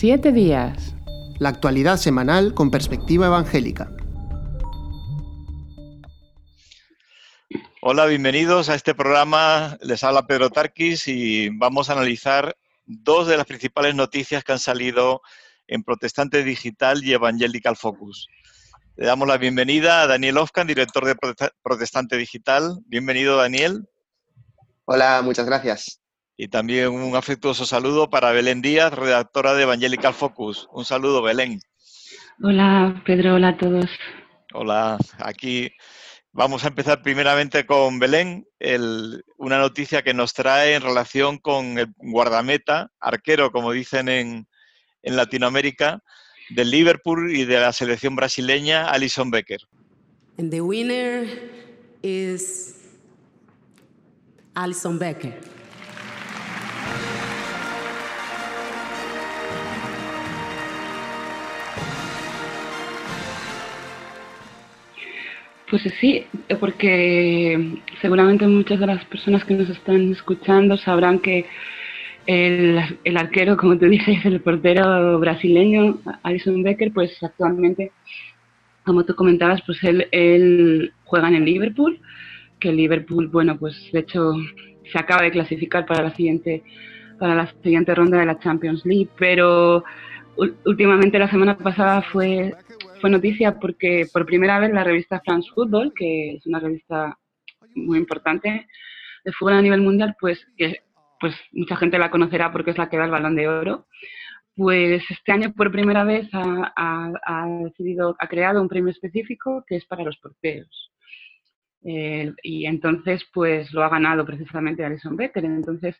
Siete días. La actualidad semanal con perspectiva evangélica. Hola, bienvenidos a este programa. Les habla Pedro Tarquis y vamos a analizar dos de las principales noticias que han salido en Protestante Digital y Evangelical Focus. Le damos la bienvenida a Daniel Ofkan, director de Protestante Digital. Bienvenido, Daniel. Hola, muchas gracias. Y también un afectuoso saludo para Belén Díaz, redactora de Evangelical Focus. Un saludo, Belén. Hola, Pedro. Hola a todos. Hola, aquí vamos a empezar primeramente con Belén, una noticia que nos trae en relación con el guardameta, arquero, como dicen en, en Latinoamérica, del Liverpool y de la selección brasileña, Alison Becker. And the winner is Alison Becker. Pues sí, porque seguramente muchas de las personas que nos están escuchando sabrán que el, el arquero, como tú dices, el portero brasileño, Alison Becker, pues actualmente, como tú comentabas, pues él, él juega en el Liverpool, que el Liverpool, bueno, pues de hecho se acaba de clasificar para la siguiente para la siguiente ronda de la Champions League, pero últimamente la semana pasada fue fue noticia porque por primera vez la revista France Football, que es una revista muy importante de fútbol a nivel mundial, pues que pues mucha gente la conocerá porque es la que da el balón de oro, pues este año por primera vez ha, decidido, ha creado un premio específico que es para los porteros. Eh, y entonces, pues lo ha ganado precisamente Alison Becker. Entonces,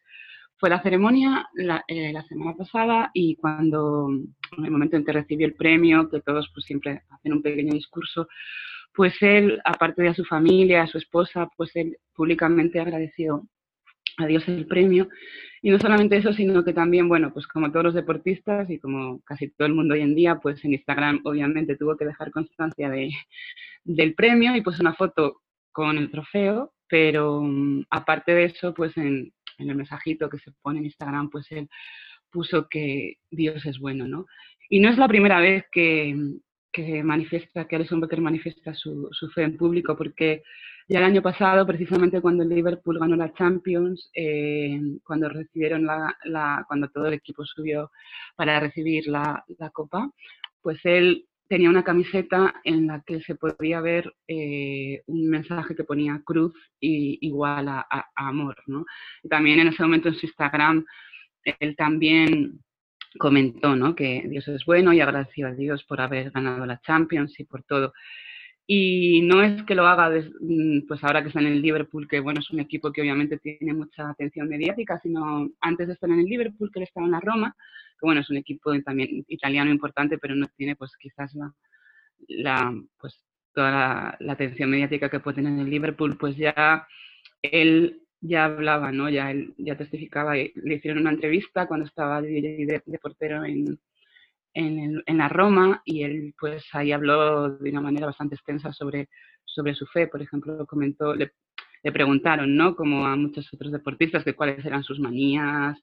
fue la ceremonia la, eh, la, semana pasada y cuando, en el momento en que recibió el premio, que todos pues siempre hacen un pequeño discurso, pues él, aparte de a su familia, a su esposa, pues él públicamente agradeció a Dios el premio. Y no solamente eso, sino que también, bueno, pues como todos los deportistas y como casi todo el mundo hoy en día, pues en Instagram obviamente tuvo que dejar constancia de, del premio y pues una foto con el trofeo, pero mm, aparte de eso, pues en, en el mensajito que se pone en Instagram, pues él puso que Dios es bueno, ¿no? Y no es la primera vez que, que manifiesta, que Alison Becker manifiesta su, su, fe en público, porque ya el año pasado, precisamente cuando el Liverpool ganó la Champions, eh, cuando recibieron la, la, cuando todo el equipo subió para recibir la, la copa, pues él tenía una camiseta en la que se podía ver eh, un mensaje que ponía cruz y, igual a, amor, ¿no? Y también en ese momento en su Instagram, él también comentó, ¿no? Que Dios es bueno y agradeció a Dios por haber ganado la Champions y por todo. Y no es que lo haga, mm, pues ahora que está en el Liverpool, que bueno, es un equipo que obviamente tiene mucha atención mediática, sino antes de estar en el Liverpool, que él estaba en la Roma, que bueno, es un equipo también italiano importante, pero no tiene pues quizás la, la pues toda la, atención mediática que puede tener en el Liverpool, pues ya él ya hablaba, ¿no? Ya él ya testificaba, le hicieron una entrevista cuando estaba de, portero en, en, en, la Roma y él pues ahí habló de una manera bastante extensa sobre, sobre su fe, por ejemplo, comentó, le, le preguntaron, ¿no? Como a muchos otros deportistas, de cuáles eran sus manías,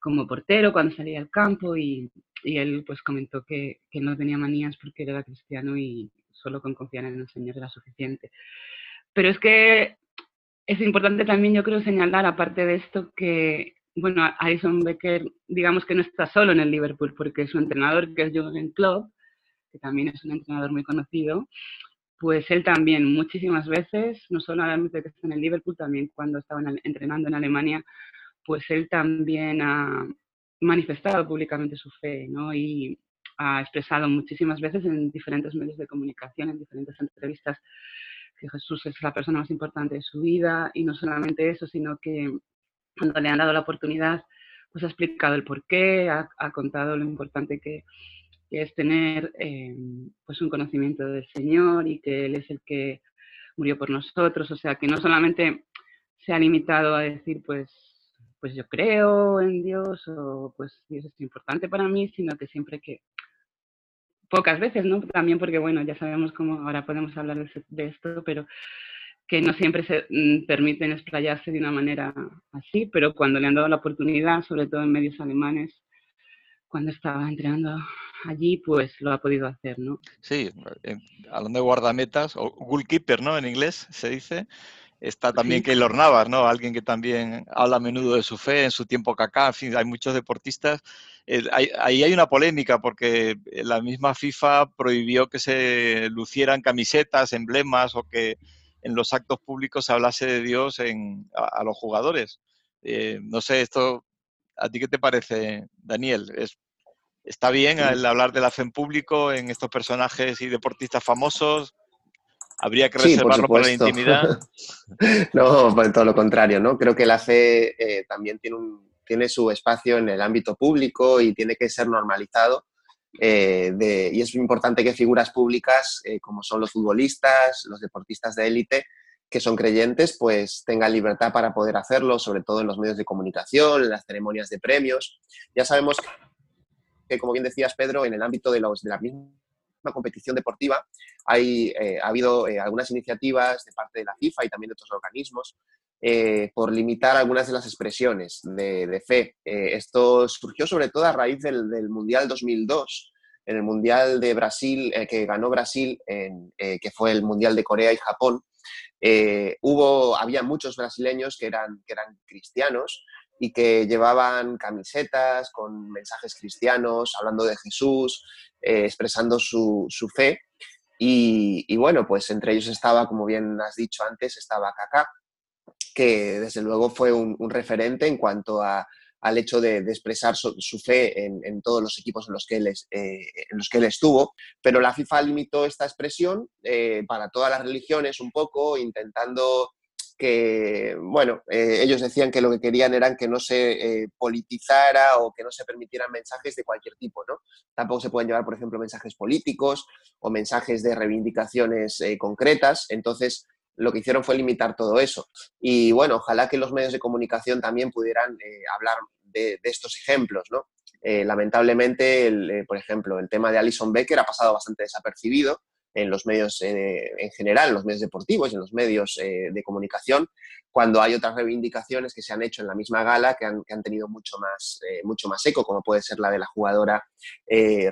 como portero cuando salía al campo y, y él pues comentó que, que, no tenía manías porque era cristiano y solo con confiar en el Señor era suficiente. Pero es que es importante también, yo creo, señalar, aparte de esto, que, bueno, Alison Becker, digamos que no está solo en el Liverpool, porque su entrenador, que es Jürgen Klopp, que también es un entrenador muy conocido, pues él también muchísimas veces, no solamente que está en el Liverpool, también cuando estaba entrenando en Alemania, pues él también ha manifestado públicamente su fe, ¿no? Y ha expresado muchísimas veces en diferentes medios de comunicación, en diferentes entrevistas, que Jesús es la persona más importante de su vida y no solamente eso, sino que cuando le han dado la oportunidad, pues ha explicado el porqué, ha, contado lo importante que, que es tener eh, pues un conocimiento del Señor y que Él es el que murió por nosotros, o sea, que no solamente se ha limitado a decir, pues pues yo creo en Dios o pues Dios es importante para mí, sino que siempre que, pocas veces, ¿no? También porque, bueno, ya sabemos cómo ahora podemos hablar de, esto, pero que no siempre se mm, permiten explayarse de una manera así, pero cuando le han dado la oportunidad, sobre todo en medios alemanes, cuando estaba entrenando allí, pues lo ha podido hacer, ¿no? Sí, hablando de guardametas, o goalkeeper, ¿no? En inglés se dice. Está también Keylor Navas, ¿no? Alguien que también habla a menudo de su fe en su tiempo Kaká. En fin, hay muchos deportistas. ahí hay una polémica porque la misma FIFA prohibió que se lucieran camisetas, emblemas o que en los actos públicos se hablase de Dios en, a, los jugadores. Eh, no sé, esto, ¿a ti qué te parece, Daniel? ¿Es, ¿Está bien el hablar de la fe en público en estos personajes y deportistas famosos? ¿Habría que reservarlo para la intimidad? no, por todo lo contrario, ¿no? Creo que la fe eh, también tiene, un, tiene su espacio en el ámbito público y tiene que ser normalizado. Eh, y es importante que figuras públicas, eh, como son los futbolistas, los deportistas de élite, que son creyentes, pues tengan libertad para poder hacerlo, sobre todo en los medios de comunicación, en las ceremonias de premios. Ya sabemos que, como bien decías, Pedro, en el ámbito de, los, de la misma competición deportiva, hay, eh, ha habido eh, algunas iniciativas de parte de la FIFA y también de otros organismos eh, por limitar algunas de las expresiones de, fe. esto surgió sobre todo a raíz del, Mundial 2002, en el Mundial de Brasil, que ganó Brasil, que fue el Mundial de Corea y Japón. hubo, había muchos brasileños que eran, que eran cristianos y que llevaban camisetas con mensajes cristianos, hablando de Jesús, eh, expresando su, fe. Y, bueno, pues entre ellos estaba, como bien has dicho antes, estaba Kaká, que desde luego fue un, referente en cuanto a, al hecho de, expresar su, fe en, todos los equipos en los, que él eh, en los que él estuvo. Pero la FIFA limitó esta expresión eh, para todas las religiones un poco, intentando que, bueno, eh, ellos decían que lo que querían eran que no se eh, politizara o que no se permitieran mensajes de cualquier tipo, ¿no? Tampoco se pueden llevar, por ejemplo, mensajes políticos o mensajes de reivindicaciones eh, concretas. Entonces, lo que hicieron fue limitar todo eso. Y bueno, ojalá que los medios de comunicación también pudieran hablar de, estos ejemplos, ¿no? lamentablemente, por ejemplo, el tema de Alison Becker ha pasado bastante desapercibido en los medios eh, en general, en los medios deportivos y en los medios eh, de comunicación, cuando hay otras reivindicaciones que se han hecho en la misma gala que han, tenido mucho más, eh, mucho más eco, como puede ser la de la jugadora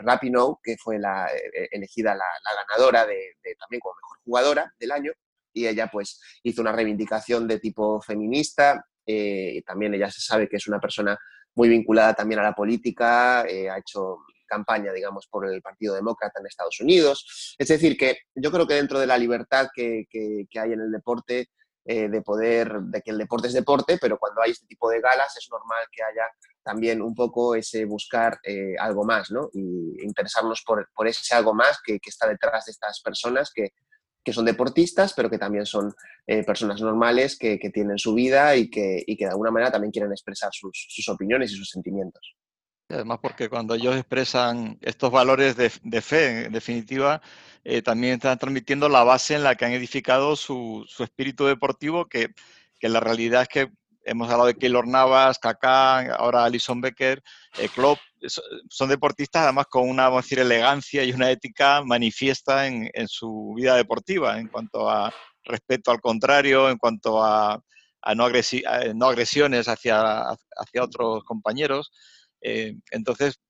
Rapinoe, que fue la, elegida la, ganadora de, también como mejor jugadora del año, y ella pues hizo una reivindicación de tipo feminista, y también ella se sabe que es una persona muy vinculada también a la política, ha hecho campaña, digamos, por el Partido Demócrata en Estados Unidos. Es decir, que yo creo que dentro de la libertad que, hay en el deporte, eh, de poder, de que el deporte es deporte, pero cuando hay este tipo de galas es normal que haya también un poco ese buscar eh, algo más, ¿no? Y interesarnos por, ese algo más que, está detrás de estas personas que, son deportistas, pero que también son eh, personas normales que, tienen su vida y que, de alguna manera también quieren expresar sus opiniones y sus sentimientos. Además, porque cuando ellos expresan estos valores de, fe, en definitiva, eh, también están transmitiendo la base en la que han edificado su, espíritu deportivo, que, la realidad es que hemos hablado de Keylor Navas, Kaká, ahora Alison Becker, eh, Klopp, son deportistas además con una, vamos a decir, elegancia y una ética manifiesta en, su vida deportiva, en cuanto a respeto al contrario, en cuanto a, no, no, agresiones hacia, hacia otros compañeros. Eh, entonces,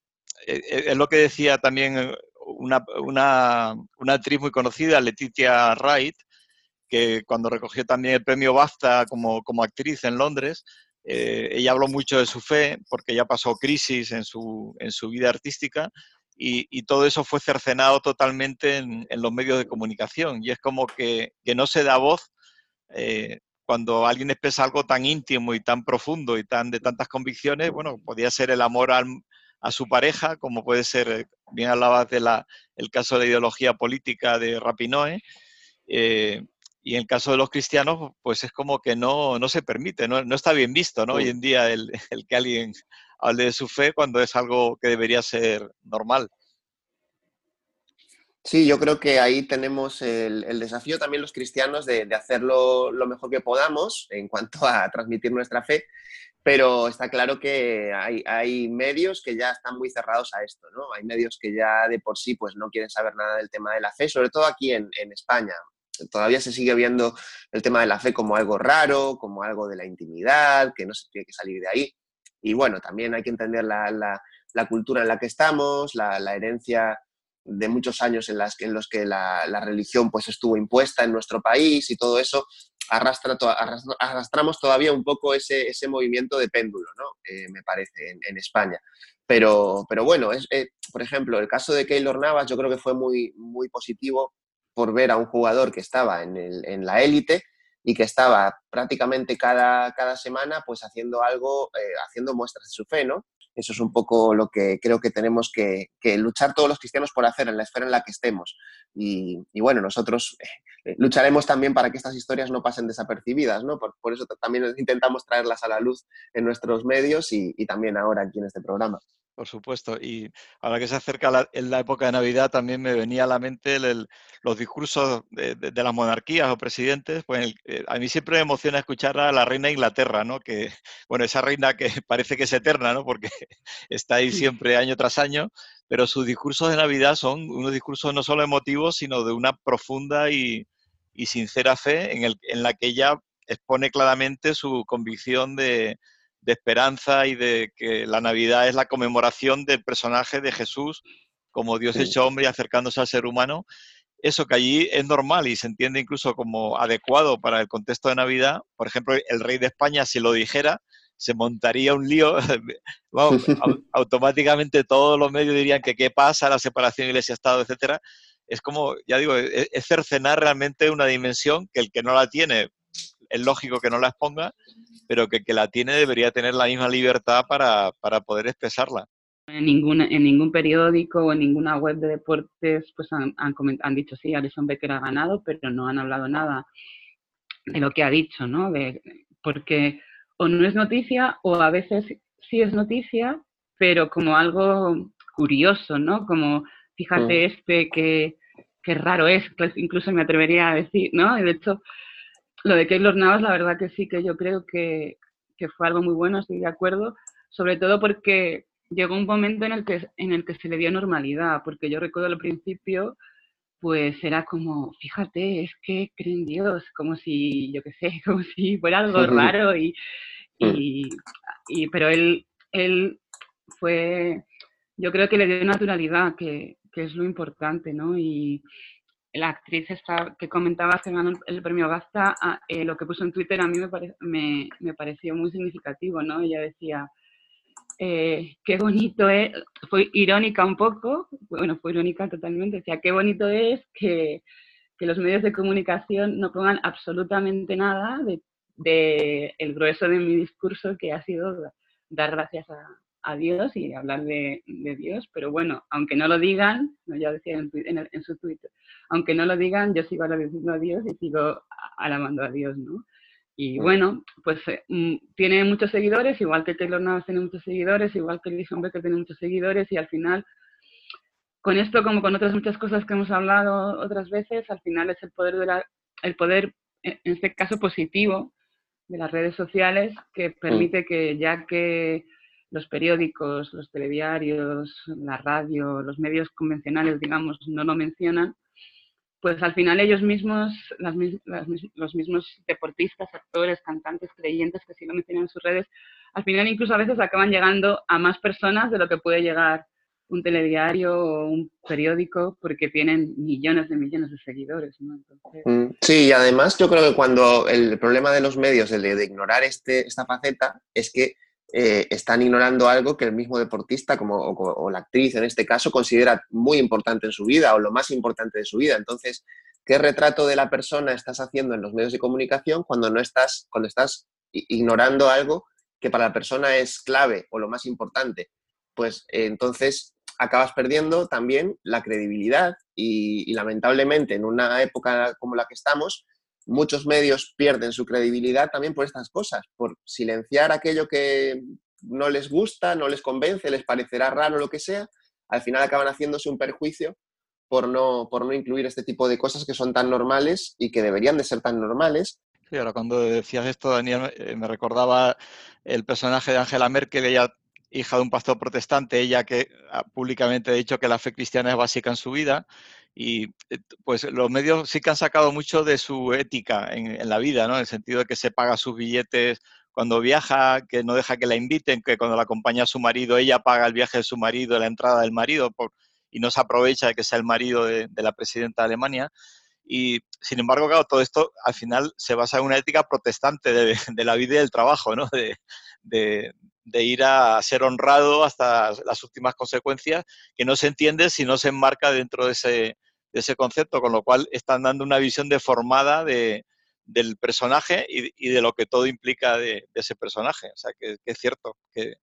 eh, eh, es lo que decía también una, una, una, actriz muy conocida, Letitia Wright, que cuando recogió también el premio BAFTA como, como actriz en Londres, ella habló mucho de su fe porque ya pasó crisis en su, en su vida artística y, y, todo eso fue cercenado totalmente en, en, los medios de comunicación. Y es como que, que no se da voz cuando alguien expresa algo tan íntimo y tan profundo y tan de tantas convicciones, bueno, podía ser el amor a su pareja, como puede ser, eh, bien hablabas del el caso de ideología política de Rapinoe, eh, y en el caso de los cristianos, pues es como que no, no se permite, no, no está bien visto, ¿no? Hoy en día el, el que alguien hable de su fe cuando es algo que debería ser normal. Sí, yo creo que ahí tenemos el, desafío también los cristianos de, hacerlo lo mejor que podamos en cuanto a transmitir nuestra fe, pero está claro que hay, medios que ya están muy cerrados a esto, ¿no? Hay medios que ya de por sí pues no quieren saber nada del tema de la fe, sobre todo aquí en, en España. Todavía se sigue viendo el tema de la fe como algo raro, como algo de la intimidad, que no se tiene que salir de ahí. y bueno, también hay que entender la, cultura en la que estamos, la, herencia de muchos años en, los que la, religión pues estuvo impuesta en nuestro país y todo eso, arrastra, arrastramos todavía un poco ese, movimiento de péndulo, ¿no? Eh, me parece, en, España. Pero, pero bueno, es, eh, por ejemplo, el caso de Keylor Navas yo creo que fue muy, muy positivo por ver a un jugador que estaba en la élite y que estaba prácticamente cada, cada semana pues haciendo algo, eh, haciendo muestras de su fe, ¿no? Eso es un poco lo que creo que tenemos que, luchar todos los cristianos por hacer en la esfera en la que estemos. Y, bueno, nosotros eh, lucharemos también para que estas historias no pasen desapercibidas, ¿no? Por, eso también intentamos traerlas a la luz en nuestros medios y, y también ahora aquí en este programa. Por supuesto. Y ahora que se acerca la, en la época de Navidad, también me venía a la mente los discursos de, las monarquías o presidentes. Pues eh, a mí siempre me emociona escuchar a la reina de Inglaterra, ¿no? Que, bueno, esa reina que parece que es eterna, ¿no? Porque está ahí siempre año tras año, pero sus discursos de Navidad son unos discursos no solo emotivos, sino de una profunda y, sincera fe en, el, en la que ella expone claramente su convicción de, de esperanza y de que la Navidad es la conmemoración del personaje de Jesús como Dios hecho hombre y acercándose al ser humano. Eso que allí es normal y se entiende incluso como adecuado para el contexto de Navidad. Por ejemplo, el rey de España, si lo dijera, se montaría un lío. automáticamente todos los medios dirían que qué pasa, la separación iglesia-estado, etcétera. Es como, ya digo, es, es cercenar realmente una dimensión que el que no la tiene, es lógico que no la exponga, pero que, que la tiene debería tener la misma libertad para, para poder expresarla. En ningún, en ningún periódico o en ninguna web de deportes pues han, han, han dicho sí, Alison Becker ha ganado, pero no han hablado nada de lo que ha dicho, ¿no? De, porque o no es noticia o a veces sí es noticia, pero como algo curioso, ¿no? Como, fíjate mm. este que, que raro es, pues incluso me atrevería a decir, ¿no? Y de hecho, lo de Keylor Navas, la verdad que sí, que yo creo que, que, fue algo muy bueno, estoy de acuerdo, sobre todo porque llegó un momento en el que, en el que se le dio normalidad, porque yo recuerdo al principio, pues era como, fíjate, es que creen Dios, como si, yo qué sé, como si fuera algo raro y, y, y, pero él, él fue, yo creo que le dio naturalidad, que, que es lo importante, ¿no? Y, la actriz esta que comentaba que ganó el premio Gasta, ah, eh, lo que puso en Twitter a mí me, me, pareció muy significativo, ¿no? Ella decía, eh, qué bonito es, fue irónica un poco, bueno, fue irónica totalmente, decía, qué bonito es que, que los medios de comunicación no pongan absolutamente nada de, de, el grueso de mi discurso que ha sido dar gracias a, a Dios y hablar de, Dios, pero bueno, aunque no lo digan, ¿no? ya decía en, su Twitter, aunque no lo digan, yo sigo agradeciendo a Dios y sigo alabando a Dios, ¿no? Y bueno, pues eh, mm, tiene muchos seguidores, igual que Taylor Navas tiene muchos seguidores, igual que Lisa Becker tiene muchos seguidores, y al final, con esto, como con otras muchas cosas que hemos hablado otras veces, al final es el poder, de la, el poder en este caso positivo, de las redes sociales, que permite que ya que los periódicos, los telediarios, la radio, los medios convencionales, digamos, no lo mencionan, pues al final ellos mismos, los mismos deportistas, actores, cantantes, creyentes que sí lo mencionan en sus redes, al final incluso a veces acaban llegando a más personas de lo que puede llegar un telediario o un periódico porque tienen millones de millones de seguidores. Mm, sí, y además yo creo que cuando el problema de los medios, el de, ignorar este, esta faceta, es que eh, están ignorando algo que el mismo deportista como, o, la actriz en este caso considera muy importante en su vida o lo más importante de su vida. Entonces, ¿qué retrato de la persona estás haciendo en los medios de comunicación cuando no estás, cuando estás ignorando algo que para la persona es clave o lo más importante? Pues eh, entonces acabas perdiendo también la credibilidad y lamentablemente en una época como la que estamos, muchos medios pierden su credibilidad también por estas cosas, por silenciar aquello que no les gusta, no les convence, les parecerá raro lo que sea, al final acaban haciéndose un perjuicio por no, por no incluir este tipo de cosas que son tan normales y que deberían de ser tan normales. Sí, ahora cuando decías esto, Daniel, eh, me recordaba el personaje de Angela Merkel, ella hija de un pastor protestante, ella que públicamente ha dicho que la fe cristiana es básica en su vida, y eh, pues los medios sí que han sacado mucho de su ética en, la vida, ¿no? En el sentido de que se paga sus billetes cuando viaja, que no deja que la inviten, que cuando la acompaña a su marido, ella paga el viaje de su marido, la entrada del marido, y no se aprovecha de que sea el marido de, la presidenta de Alemania. Y sin embargo, claro, todo esto al final se basa en una ética protestante de, la vida y del trabajo, ¿no? De, de, ir a ser honrado hasta las últimas consecuencias, que no se entiende si no se enmarca dentro de ese, de ese concepto, con lo cual están dando una visión deformada de, del personaje y, de lo que todo implica de, ese personaje. O sea, que, es cierto que,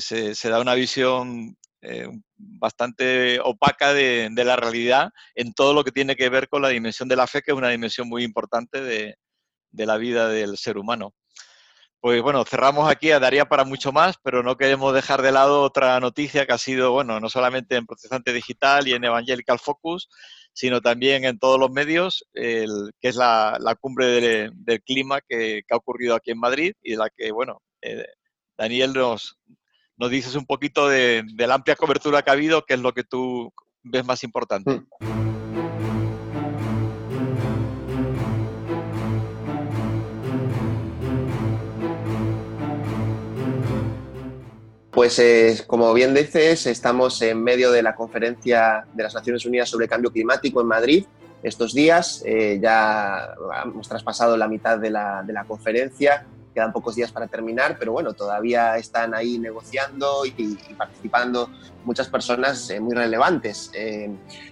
se, da una visión eh, bastante opaca de, la realidad en todo lo que tiene que ver con la dimensión de la fe, que es una dimensión muy importante de, la vida del ser humano. Pues bueno, cerramos aquí, daría para mucho más, pero no queremos dejar de lado otra noticia que ha sido, bueno, no solamente en Protestante Digital y en Evangelical Focus, sino también en todos los medios, que es la, cumbre del clima que, ha ocurrido aquí en Madrid y la que, bueno, eh, Daniel nos, nos dices un poquito de, la amplia cobertura que ha habido, que es lo que tú ves más importante. Mm. Pues eh, como bien dices, estamos en medio de la conferencia de las Naciones Unidas sobre Cambio Climático en Madrid estos días. Eh, ya hemos traspasado la mitad de la, de la, conferencia, quedan pocos días para terminar, pero bueno, todavía están ahí negociando y, participando muchas personas eh, muy relevantes.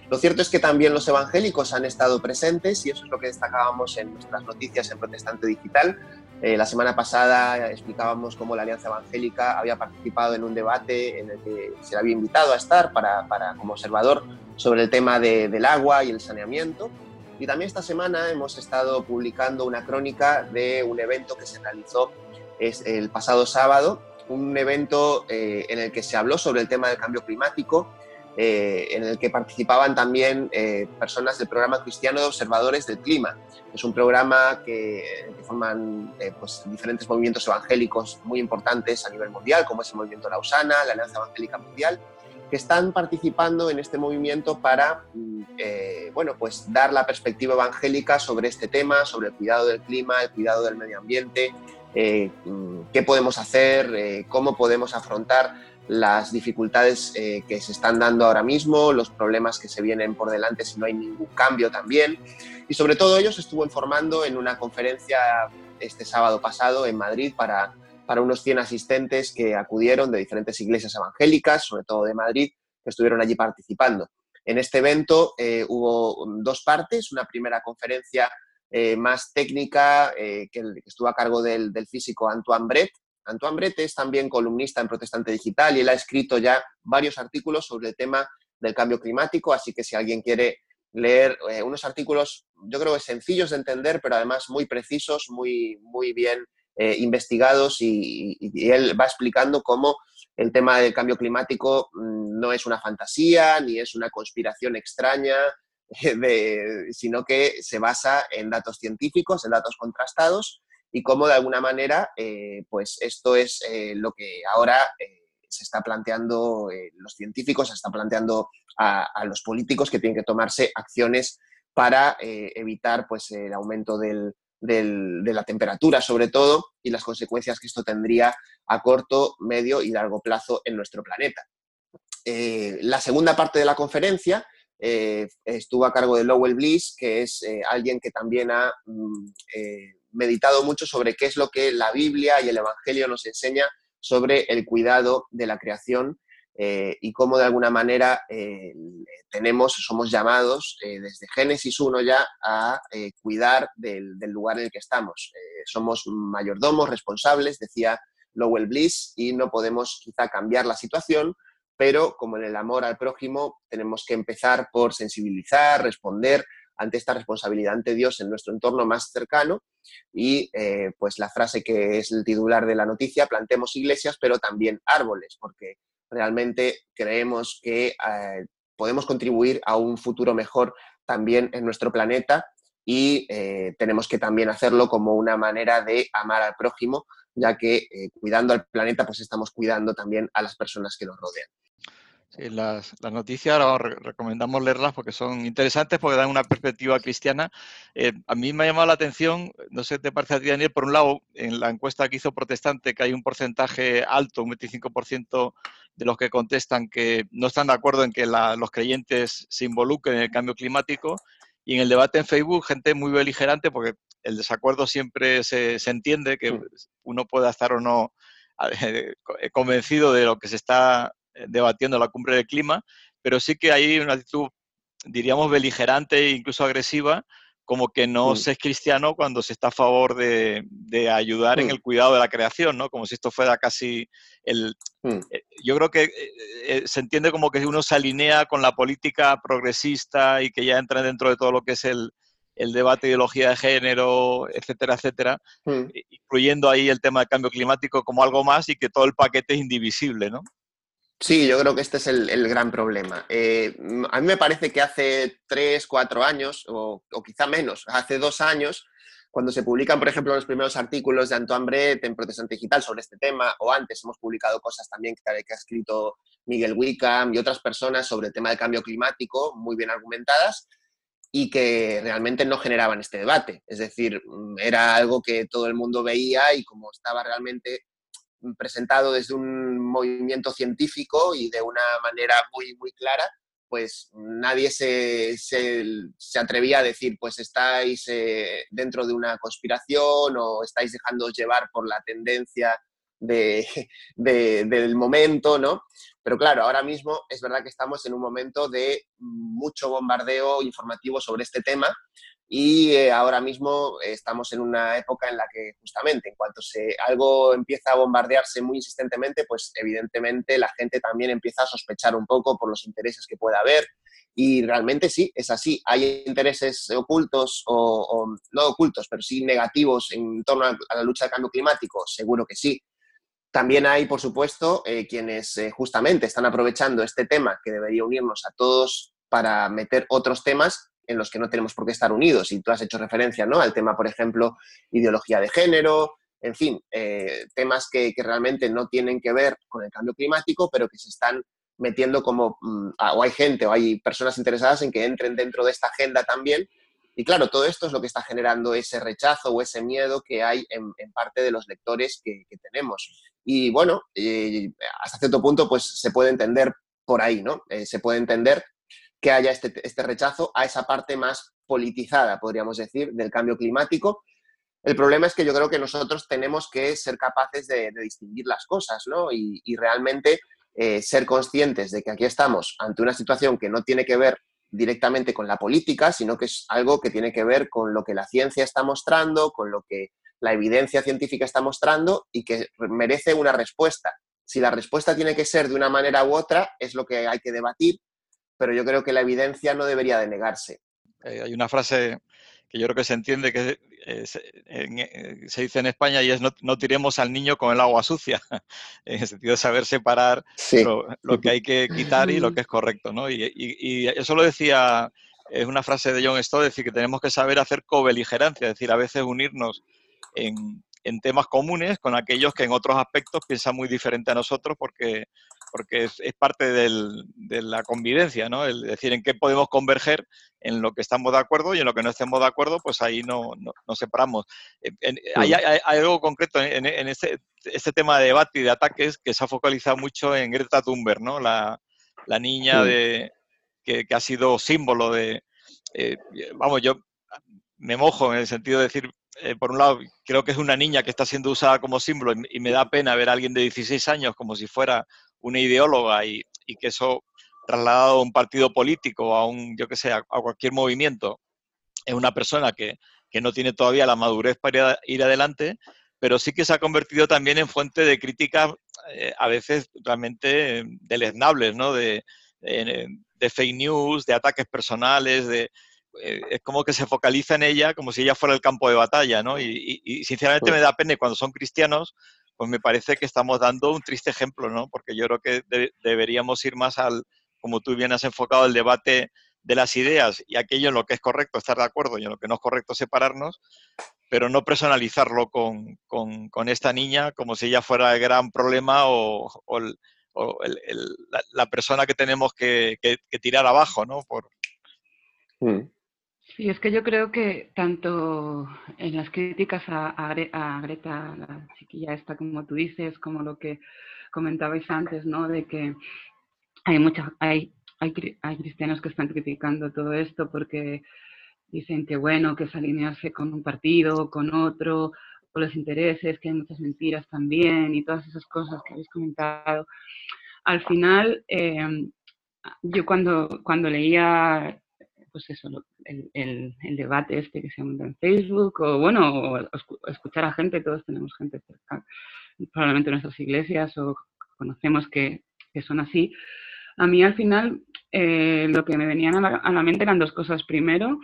lo cierto es que también los evangélicos han estado presentes y eso es lo que destacábamos en nuestras noticias en Protestante Digital eh, la semana pasada explicábamos cómo la Alianza Evangélica había participado en un debate en el que se le había invitado a estar para, para como observador sobre el tema de, del agua y el saneamiento. Y también esta semana hemos estado publicando una crónica de un evento que se realizó es, el pasado sábado, un evento eh, en el que se habló sobre el tema del cambio climático eh, en el que participaban también eh, personas del programa cristiano de observadores del clima. Es un programa que, forman pues, diferentes movimientos evangélicos muy importantes a nivel mundial, como es el movimiento Lausana, la Alianza Evangélica Mundial, que están participando en este movimiento para mm, bueno, pues dar la perspectiva evangélica sobre este tema, sobre el cuidado del clima, el cuidado del medio ambiente, mm, qué podemos hacer, cómo podemos afrontar las dificultades eh, que se están dando ahora mismo, los problemas que se vienen por delante si no hay ningún cambio también. Y sobre todo ellos estuvo informando en una conferencia este sábado pasado en Madrid para, para unos 100 asistentes que acudieron de diferentes iglesias evangélicas, sobre todo de Madrid, que estuvieron allí participando. En este evento eh, hubo dos partes, una primera conferencia eh, más técnica que, estuvo a cargo del, físico Antoine Brett, Antoine Brete es también columnista en Protestante Digital y él ha escrito ya varios artículos sobre el tema del cambio climático, así que si alguien quiere leer eh, unos artículos, yo creo que sencillos de entender, pero además muy precisos, muy, muy bien eh, investigados y, él va explicando cómo el tema del cambio climático mm, no es una fantasía ni es una conspiración extraña, sino que se basa en datos científicos, en datos contrastados y cómo de alguna manera eh, pues esto es eh, lo que ahora eh, se está planteando los científicos, se está planteando a, los políticos que tienen que tomarse acciones para evitar pues, el aumento de la temperatura sobre todo y las consecuencias que esto tendría a corto, medio y largo plazo en nuestro planeta. la segunda parte de la conferencia estuvo a cargo de Lowell Bliss, que es alguien que también ha mm, meditado mucho sobre qué es lo que la Biblia y el Evangelio nos enseña sobre el cuidado de la creación eh, y cómo de alguna manera eh, tenemos, somos llamados eh, desde Génesis 1 ya a cuidar del, lugar en el que estamos. somos mayordomos, responsables, decía Lowell Bliss, y no podemos quizá cambiar la situación, pero como en el amor al prójimo tenemos que empezar por sensibilizar, responder ante esta responsabilidad ante Dios en nuestro entorno más cercano y pues la frase que es el titular de la noticia, plantemos iglesias pero también árboles, porque realmente creemos que eh, podemos contribuir a un futuro mejor también en nuestro planeta y eh, tenemos que también hacerlo como una manera de amar al prójimo, ya que cuidando al planeta pues estamos cuidando también a las personas que nos rodean. Sí, las, noticias ahora recomendamos leerlas porque son interesantes, porque dan una perspectiva cristiana. Eh, a mí me ha llamado la atención, no sé, ¿te parece a ti, Daniel? Por un lado, en la encuesta que hizo Protestante, que hay un porcentaje alto, un 25% de los que contestan que no están de acuerdo en que los creyentes se involucren en el cambio climático. Y en el debate en Facebook, gente muy beligerante, porque el desacuerdo siempre se, se entiende, que uno pueda estar o no eh, convencido de lo que se está eh, debatiendo la cumbre del clima, pero sí que hay una actitud, diríamos, beligerante e incluso agresiva, como que no se es cristiano cuando se está a favor de, ayudar en el cuidado de la creación, ¿no? Como si esto fuera casi el... Eh, yo creo que eh, se entiende como que uno se alinea con la política progresista y que ya entra dentro de todo lo que es el, el debate de ideología de género, etcétera, etcétera, incluyendo ahí el tema del cambio climático como algo más y que todo el paquete es indivisible, ¿no? Sí, yo creo que este es el, gran problema. Eh, a mí me parece que hace tres, cuatro años, o, quizá menos, hace dos años, cuando se publican, por ejemplo, los primeros artículos de Antoine Bret en Protestante Digital sobre este tema, o antes hemos publicado cosas también que, ha escrito Miguel Wickham y otras personas sobre el tema del cambio climático, muy bien argumentadas, y que realmente no generaban este debate. Es decir, era algo que todo el mundo veía y como estaba realmente presentado desde un movimiento científico y de una manera muy, muy clara, pues nadie se, atrevía a decir, pues estáis eh, dentro de una conspiración o estáis dejando llevar por la tendencia de, del momento, ¿no? Pero claro, ahora mismo es verdad que estamos en un momento de mucho bombardeo informativo sobre este tema y eh, ahora mismo estamos en una época en la que justamente en cuanto se, algo empieza a bombardearse muy insistentemente, pues evidentemente la gente también empieza a sospechar un poco por los intereses que pueda haber. Y realmente sí, es así. Hay intereses ocultos o, no ocultos, pero sí negativos en torno a, la lucha del cambio climático. Seguro que sí. También hay, por supuesto, eh, quienes eh, justamente están aprovechando este tema que debería unirnos a todos para meter otros temas en los que no tenemos por qué estar unidos. Y tú has hecho referencia ¿no? al tema, por ejemplo, ideología de género, en fin, eh, temas que, realmente no tienen que ver con el cambio climático, pero que se están metiendo como, mm, o hay gente o hay personas interesadas en que entren dentro de esta agenda también. Y claro, todo esto es lo que está generando ese rechazo o ese miedo que hay en, parte de los lectores que, tenemos. Y bueno, eh, hasta cierto punto, pues se puede entender por ahí, ¿no? Eh, se puede entender que haya este, este, rechazo a esa parte más politizada, podríamos decir, del cambio climático. El problema es que yo creo que nosotros tenemos que ser capaces de, distinguir las cosas ¿no? y, realmente eh, ser conscientes de que aquí estamos ante una situación que no tiene que ver directamente con la política, sino que es algo que tiene que ver con lo que la ciencia está mostrando, con lo que la evidencia científica está mostrando y que merece una respuesta. Si la respuesta tiene que ser de una manera u otra, es lo que hay que debatir pero yo creo que la evidencia no debería de negarse. Eh, hay una frase que yo creo que se entiende que eh, eh, se, dice en España y es no, tiremos al niño con el agua sucia, en el sentido de saber separar lo, que hay que quitar y lo que es correcto. ¿no? Y, eso lo decía, es una frase de John Stott, decir que tenemos que saber hacer cobeligerancia, es decir, a veces unirnos en, en temas comunes con aquellos que en otros aspectos piensan muy diferente a nosotros porque porque es, parte de la convivencia, ¿no? Es decir, en qué podemos converger en lo que estamos de acuerdo y en lo que no estemos de acuerdo, pues ahí no, nos separamos. hay, algo concreto en, este, este, tema de debate y de ataques que se ha focalizado mucho en Greta Thunberg, ¿no? La, niña de, que, ha sido símbolo de... Eh, vamos, yo me mojo en el sentido de decir, eh, por un lado, creo que es una niña que está siendo usada como símbolo y, me da pena ver a alguien de 16 años como si fuera una ideóloga y, que eso trasladado a un partido político, a un, yo que sé, a, cualquier movimiento, es una persona que, no tiene todavía la madurez para ir, adelante, pero sí que se ha convertido también en fuente de críticas eh, a veces realmente deleznables, ¿no? De, de, fake news, de ataques personales, de, es como que se focaliza en ella como si ella fuera el campo de batalla, ¿no? Y, sinceramente me da pena cuando son cristianos, pues me parece que estamos dando un triste ejemplo, ¿no? Porque yo creo que deberíamos ir más al, como tú bien has enfocado, el debate de las ideas y aquello en lo que es correcto estar de acuerdo y en lo que no es correcto separarnos, pero no personalizarlo con, esta niña como si ella fuera el gran problema o, la, persona que tenemos que, tirar abajo, ¿no? Por... Mm. Sí, es que yo creo que tanto en las críticas a, Greta, la chiquilla esta, como tú dices, como lo que comentabais antes, ¿no? De que hay mucha, hay, hay, hay cristianos que están criticando todo esto porque dicen que bueno, que es alinearse con un partido, con otro, con los intereses, que hay muchas mentiras también y todas esas cosas que habéis comentado. Al final, em, yo cuando, cuando leía pues eso, el, el, debate este que se monta en Facebook, o bueno, o escuchar a gente, todos tenemos gente cerca, probablemente en nuestras iglesias, o conocemos que, que son así. A mí al final eh, lo que me venían a la, a la, mente eran dos cosas. Primero,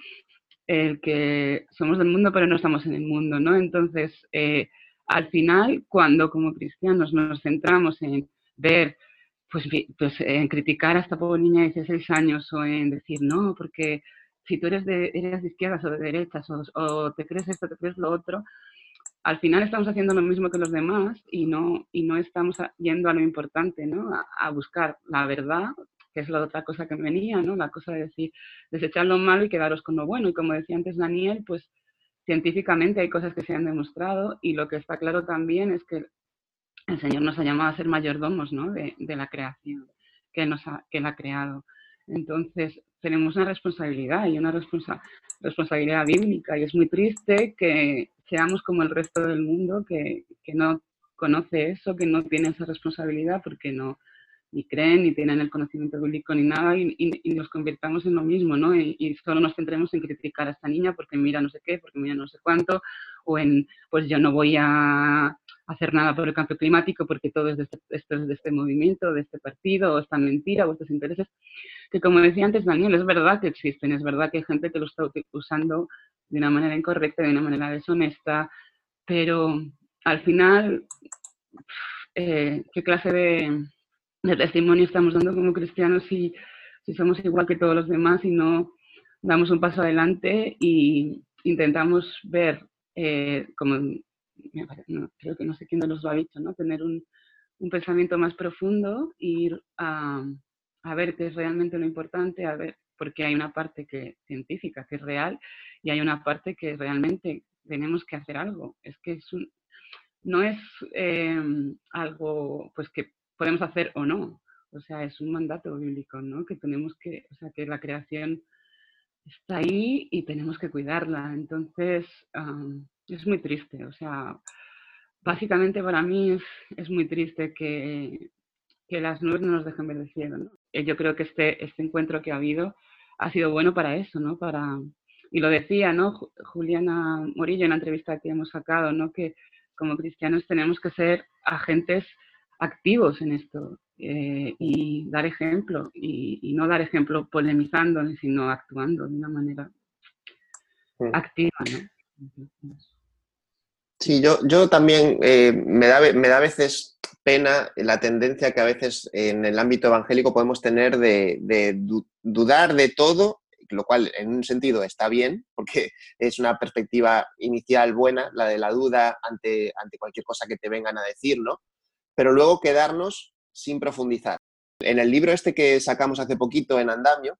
el que somos del mundo pero no estamos en el mundo, ¿no? Entonces, eh, al final, cuando como cristianos nos centramos en ver, pues, pues en criticar a esta pobre niña de 16 años o en decir, no, porque si tú eres de, eres de izquierdas o de derechas o, te crees esto, te crees lo otro, al final estamos haciendo lo mismo que los demás y no, y no estamos yendo a lo importante, ¿no? a buscar la verdad, que es la otra cosa que venía, ¿no? La cosa de decir, desechar lo malo y quedaros con lo bueno. Y como decía antes Daniel, pues científicamente hay cosas que se han demostrado y lo que está claro también es que el Señor nos ha llamado a ser mayordomos, ¿no? De, la creación que, nos ha, que Él ha creado. Entonces, tenemos una responsabilidad y una responsabilidad bíblica y es muy triste que seamos como el resto del mundo que, que no conoce eso, que no tiene esa responsabilidad porque no, ni creen, ni tienen el conocimiento bíblico ni nada, y, nos convirtamos en lo mismo, ¿no? Y, solo nos centremos en criticar a esta niña porque mira no sé qué, porque mira no sé cuánto, o en, pues yo no voy a hacer nada por el cambio climático porque todo es de este, esto es de este movimiento, de este partido, o esta mentira, o estos intereses, que como decía antes Daniel, es verdad que existen, es verdad que hay gente que lo está usando de una manera incorrecta, de una manera deshonesta, pero al final, eh, ¿qué clase de, de testimonio estamos dando como cristianos si, si somos igual que todos los demás y no damos un paso adelante y intentamos ver, eh, como creo que no sé quién nos lo ha dicho, ¿no? tener un, un pensamiento más profundo ir a, a, ver qué es realmente lo importante, a ver, porque hay una parte que, científica que es real y hay una parte que realmente tenemos que hacer algo. Es que es un, no es eh, algo pues que podemos hacer o no. O sea, es un mandato bíblico, ¿no? Que tenemos que, o sea, que la creación está ahí y tenemos que cuidarla. Entonces, es muy triste. O sea, básicamente para mí es, es muy triste que, que, las nubes no nos dejen ver el cielo, ¿no? Eh, yo creo que este, este encuentro que ha habido ha sido bueno para eso, ¿no? Para, y lo decía, ¿no? Juliana Morillo en la entrevista que hemos sacado, ¿no? Que como cristianos tenemos que ser agentes activos en esto eh, y dar ejemplo y, no dar ejemplo polemizando, sino actuando de una manera mm. activa. ¿no? Sí, yo, yo también eh, me, da, me da a veces pena la tendencia que a veces en el ámbito evangélico podemos tener de, de dudar de todo, lo cual en un sentido está bien, porque es una perspectiva inicial buena, la de la duda ante, ante cualquier cosa que te vengan a decir, ¿no? Pero luego quedarnos sin profundizar. En el libro este que sacamos hace poquito en Andamio,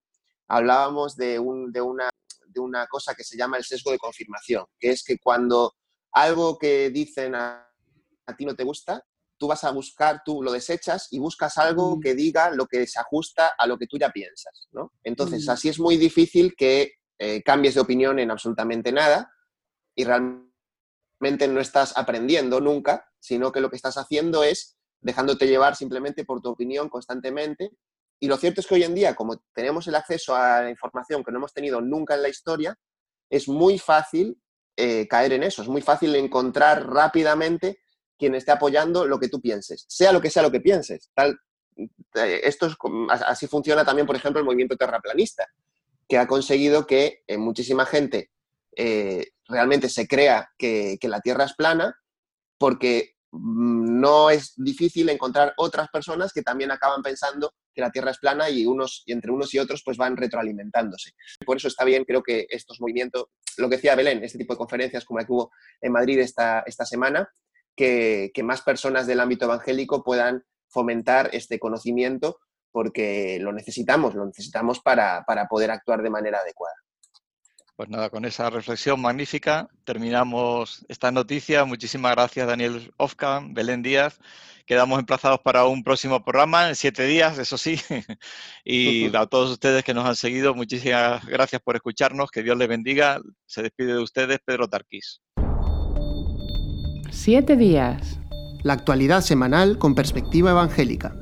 hablábamos de, una, de una cosa que se llama el sesgo de confirmación, que es que cuando algo que dicen a, ti no te gusta, tú vas a buscar, tú lo desechas y buscas algo que diga lo que se ajusta a lo que tú ya piensas. ¿no? Entonces, así es muy difícil que eh, cambies de opinión en absolutamente nada y realmente no estás aprendiendo nunca, sino que lo que estás haciendo es dejándote llevar simplemente por tu opinión constantemente. Y lo cierto es que hoy en día, como tenemos el acceso a la información que no hemos tenido nunca en la historia, es muy fácil eh, caer en eso, es muy fácil encontrar rápidamente quien esté apoyando lo que tú pienses, sea lo que sea lo que pienses. Eh, esto es, así funciona también, por ejemplo, el movimiento terraplanista, que ha conseguido que eh, muchísima gente realmente se crea que, la Tierra es plana porque mm, no es difícil encontrar otras personas que también acaban pensando que la Tierra es plana y, unos, y entre unos y otros pues van retroalimentándose. Por eso está bien, creo que estos movimientos, lo que decía Belén, este tipo de conferencias como la que hubo en Madrid esta, esta semana, que, más personas del ámbito evangélico puedan fomentar este conocimiento porque lo necesitamos, lo necesitamos para, para poder actuar de manera adecuada. Pues nada, con esa reflexión magnífica terminamos esta noticia. Muchísimas gracias, Daniel Ofka, Belén Díaz. Quedamos emplazados para un próximo programa en siete días, eso sí. y a todos ustedes que nos han seguido, muchísimas gracias por escucharnos. Que Dios les bendiga. Se despide de ustedes Pedro Tarquís. Siete días. La actualidad semanal con perspectiva evangélica.